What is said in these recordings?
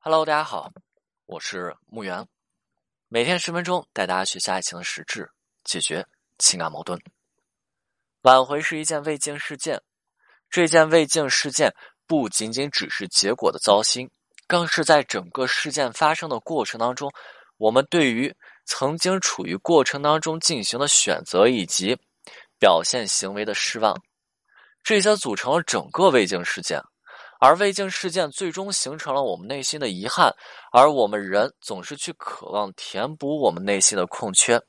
Hello，大家好，我是木源，每天十分钟带大家学习爱情的实质，解决情感矛盾。挽回是一件未竟事件，这件未竟事件不仅仅只是结果的糟心，更是在整个事件发生的过程当中，我们对于曾经处于过程当中进行的选择以及表现行为的失望，这些组成了整个未竟事件。而未竟事件最终形成了我们内心的遗憾，而我们人总是去渴望填补我们内心的空缺，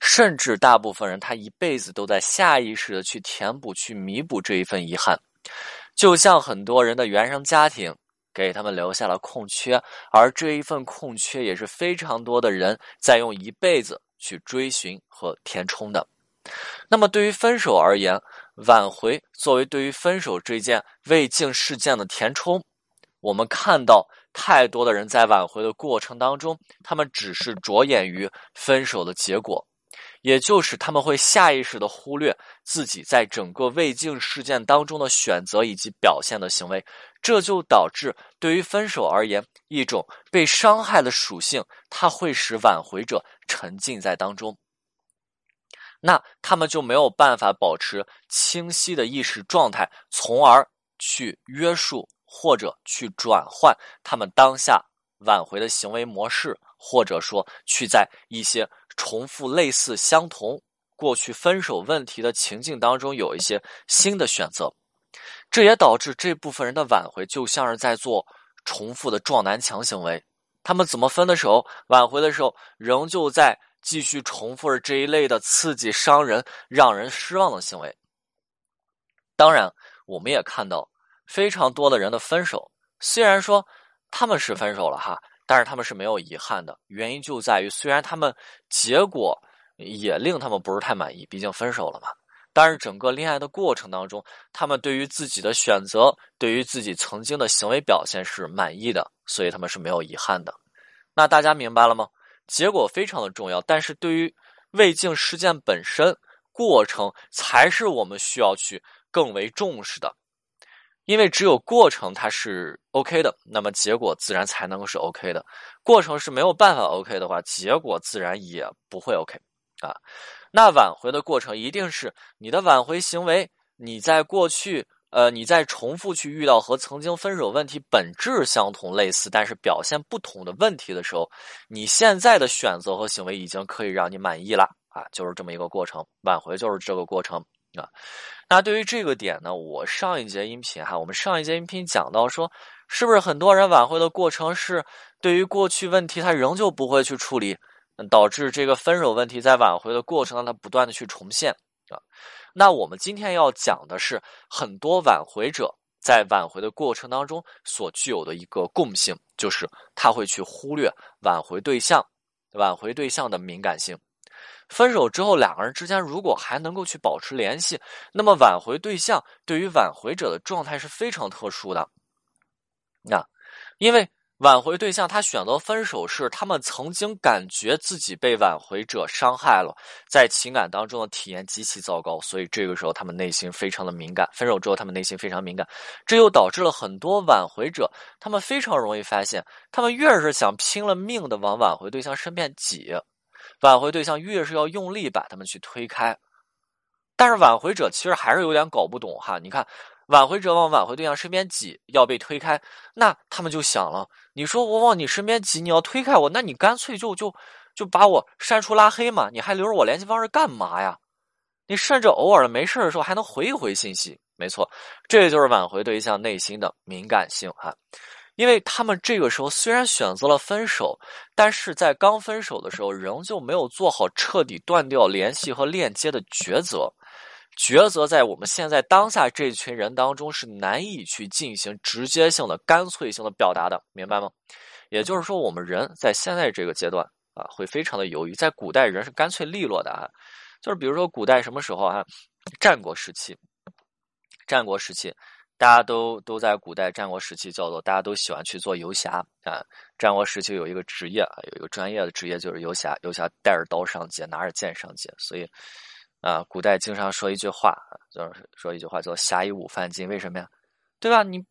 甚至大部分人他一辈子都在下意识的去填补、去弥补这一份遗憾，就像很多人的原生家庭给他们留下了空缺，而这一份空缺也是非常多的人在用一辈子去追寻和填充的。那么，对于分手而言，挽回作为对于分手这件未竟事件的填充，我们看到太多的人在挽回的过程当中，他们只是着眼于分手的结果，也就是他们会下意识的忽略自己在整个未竟事件当中的选择以及表现的行为，这就导致对于分手而言，一种被伤害的属性，它会使挽回者沉浸在当中。那他们就没有办法保持清晰的意识状态，从而去约束或者去转换他们当下挽回的行为模式，或者说去在一些重复类似相同过去分手问题的情境当中有一些新的选择。这也导致这部分人的挽回就像是在做重复的撞南墙行为。他们怎么分的手，挽回的时候仍旧在。继续重复着这一类的刺激、伤人、让人失望的行为。当然，我们也看到非常多的人的分手，虽然说他们是分手了哈，但是他们是没有遗憾的。原因就在于，虽然他们结果也令他们不是太满意，毕竟分手了嘛。但是整个恋爱的过程当中，他们对于自己的选择、对于自己曾经的行为表现是满意的，所以他们是没有遗憾的。那大家明白了吗？结果非常的重要，但是对于未竟事件本身，过程才是我们需要去更为重视的，因为只有过程它是 OK 的，那么结果自然才能够是 OK 的。过程是没有办法 OK 的话，结果自然也不会 OK 啊。那挽回的过程一定是你的挽回行为，你在过去。呃，你在重复去遇到和曾经分手问题本质相同、类似，但是表现不同的问题的时候，你现在的选择和行为已经可以让你满意了啊，就是这么一个过程，挽回就是这个过程啊。那对于这个点呢，我上一节音频哈，我们上一节音频讲到说，是不是很多人挽回的过程是对于过去问题他仍旧不会去处理，导致这个分手问题在挽回的过程当中不断的去重现啊。那我们今天要讲的是很多挽回者在挽回的过程当中所具有的一个共性，就是他会去忽略挽回对象、挽回对象的敏感性。分手之后，两个人之间如果还能够去保持联系，那么挽回对象对于挽回者的状态是非常特殊的。那因为。挽回对象他选择分手是他们曾经感觉自己被挽回者伤害了，在情感当中的体验极其糟糕，所以这个时候他们内心非常的敏感。分手之后，他们内心非常敏感，这又导致了很多挽回者，他们非常容易发现，他们越是想拼了命的往挽回对象身边挤，挽回对象越是要用力把他们去推开，但是挽回者其实还是有点搞不懂哈，你看。挽回者往挽回对象身边挤，要被推开，那他们就想了：你说我往你身边挤，你要推开我，那你干脆就就就把我删除拉黑嘛，你还留着我联系方式干嘛呀？你甚至偶尔的没事的时候还能回一回信息，没错，这就是挽回对象内心的敏感性哈，因为他们这个时候虽然选择了分手，但是在刚分手的时候仍旧没有做好彻底断掉联系和链接的抉择。抉择在我们现在当下这群人当中是难以去进行直接性的、干脆性的表达的，明白吗？也就是说，我们人在现在这个阶段啊，会非常的犹豫。在古代，人是干脆利落的啊，就是比如说古代什么时候啊？战国时期，战国时期，大家都都在古代战国时期叫做大家都喜欢去做游侠啊。战国时期有一个职业啊，有一个专业的职业就是游侠，游侠带着刀上街，拿着剑上街，所以。啊，古代经常说一句话，就是说一句话叫“侠以武犯禁”。为什么呀？对吧？你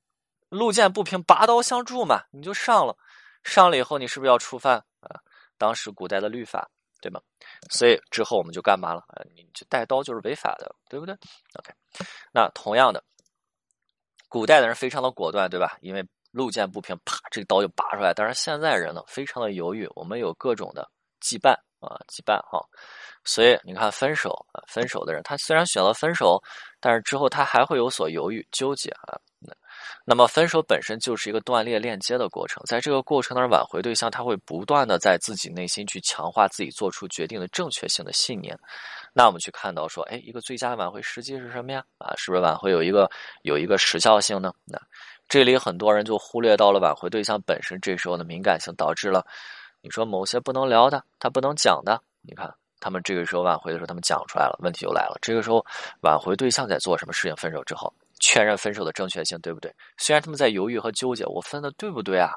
路见不平，拔刀相助嘛，你就上了。上了以后，你是不是要触犯啊？当时古代的律法，对吗？所以之后我们就干嘛了？啊，你就带刀就是违法的，对不对？OK，那同样的，古代的人非常的果断，对吧？因为路见不平，啪，这个刀就拔出来。但是现在人呢，非常的犹豫。我们有各种的羁绊啊，羁绊哈。所以你看，分手啊，分手的人，他虽然选择分手，但是之后他还会有所犹豫、纠结啊。那么，分手本身就是一个断裂、链接的过程，在这个过程当中，挽回对象他会不断的在自己内心去强化自己做出决定的正确性的信念。那我们去看到说，哎，一个最佳挽回时机是什么呀？啊，是不是挽回有一个有一个时效性呢？那这里很多人就忽略到了挽回对象本身这时候的敏感性，导致了你说某些不能聊的，他不能讲的，你看他们这个时候挽回的时候，他们讲出来了，问题就来了。这个时候挽回对象在做什么事情？分手之后。确认分手的正确性，对不对？虽然他们在犹豫和纠结，我分的对不对啊？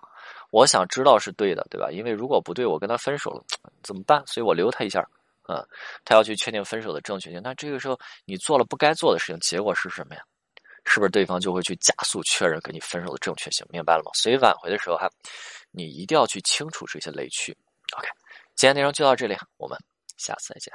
我想知道是对的，对吧？因为如果不对，我跟他分手了怎么办？所以我留他一下，啊，他要去确定分手的正确性。那这个时候你做了不该做的事情，结果是什么呀？是不是对方就会去加速确认跟你分手的正确性？明白了吗？所以挽回的时候哈，你一定要去清楚这些雷区。OK，今天内容就到这里，我们下次再见。